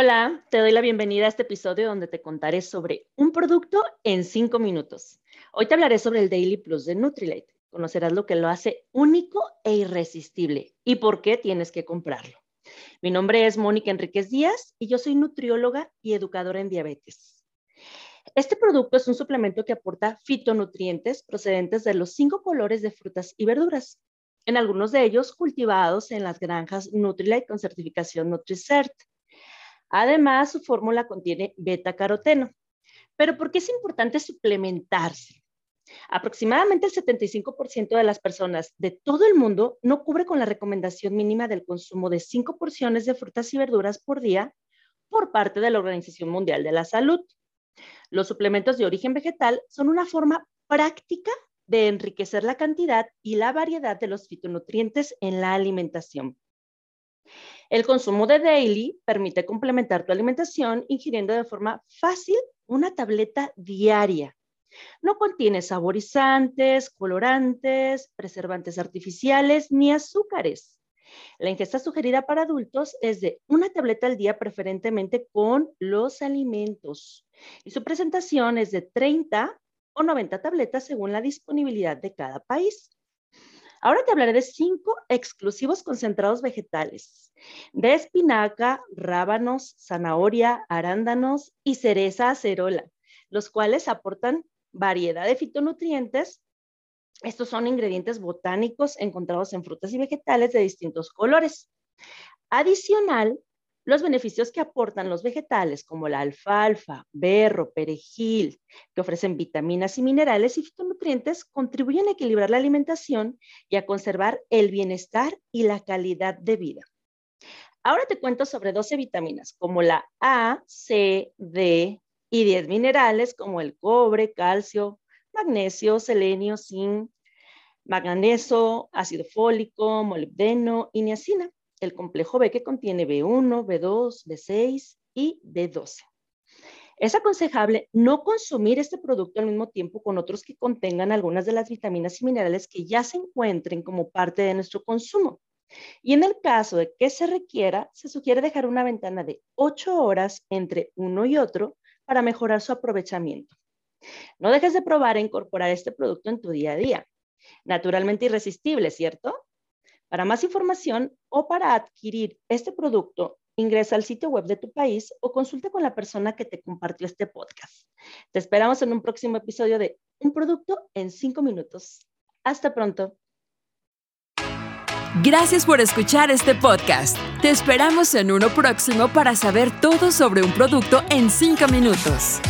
Hola, te doy la bienvenida a este episodio donde te contaré sobre un producto en 5 minutos. Hoy te hablaré sobre el Daily Plus de Nutrilite. Conocerás lo que lo hace único e irresistible y por qué tienes que comprarlo. Mi nombre es Mónica Enríquez Díaz y yo soy nutrióloga y educadora en diabetes. Este producto es un suplemento que aporta fitonutrientes procedentes de los cinco colores de frutas y verduras, en algunos de ellos cultivados en las granjas Nutrilite con certificación NutriCert. Además, su fórmula contiene beta-caroteno. Pero ¿por qué es importante suplementarse? Aproximadamente el 75% de las personas de todo el mundo no cubre con la recomendación mínima del consumo de 5 porciones de frutas y verduras por día por parte de la Organización Mundial de la Salud. Los suplementos de origen vegetal son una forma práctica de enriquecer la cantidad y la variedad de los fitonutrientes en la alimentación. El consumo de daily permite complementar tu alimentación ingiriendo de forma fácil una tableta diaria. No contiene saborizantes, colorantes, preservantes artificiales ni azúcares. La ingesta sugerida para adultos es de una tableta al día, preferentemente con los alimentos. Y su presentación es de 30 o 90 tabletas según la disponibilidad de cada país. Ahora te hablaré de cinco exclusivos concentrados vegetales, de espinaca, rábanos, zanahoria, arándanos y cereza acerola, los cuales aportan variedad de fitonutrientes. Estos son ingredientes botánicos encontrados en frutas y vegetales de distintos colores. Adicional, los beneficios que aportan los vegetales como la alfalfa, berro, perejil, que ofrecen vitaminas y minerales y fitonutrientes, contribuyen a equilibrar la alimentación y a conservar el bienestar y la calidad de vida. Ahora te cuento sobre 12 vitaminas como la A, C, D y 10 minerales como el cobre, calcio, magnesio, selenio, zinc, manganeso, ácido fólico, molibdeno y niacina el complejo B que contiene B1, B2, B6 y B12. Es aconsejable no consumir este producto al mismo tiempo con otros que contengan algunas de las vitaminas y minerales que ya se encuentren como parte de nuestro consumo. Y en el caso de que se requiera, se sugiere dejar una ventana de 8 horas entre uno y otro para mejorar su aprovechamiento. No dejes de probar e incorporar este producto en tu día a día. Naturalmente irresistible, ¿cierto? Para más información o para adquirir este producto, ingresa al sitio web de tu país o consulta con la persona que te compartió este podcast. Te esperamos en un próximo episodio de Un producto en 5 minutos. Hasta pronto. Gracias por escuchar este podcast. Te esperamos en uno próximo para saber todo sobre un producto en 5 minutos.